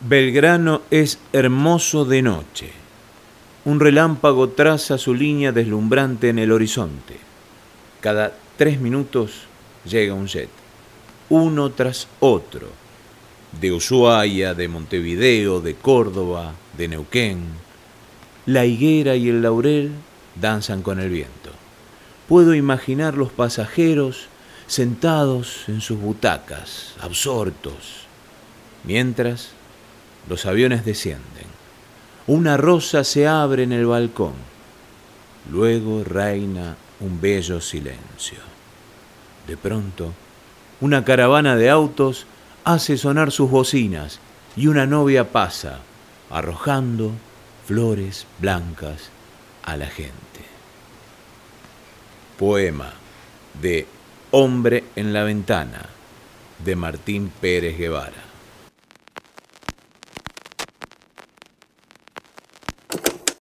Belgrano es hermoso de noche. Un relámpago traza su línea deslumbrante en el horizonte. Cada tres minutos llega un jet, uno tras otro, de Ushuaia, de Montevideo, de Córdoba, de Neuquén. La higuera y el laurel danzan con el viento. Puedo imaginar los pasajeros sentados en sus butacas, absortos, mientras los aviones descienden. Una rosa se abre en el balcón. Luego reina un bello silencio. De pronto, una caravana de autos hace sonar sus bocinas y una novia pasa, arrojando flores blancas a la gente. Poema de Hombre en la ventana de Martín Pérez Guevara.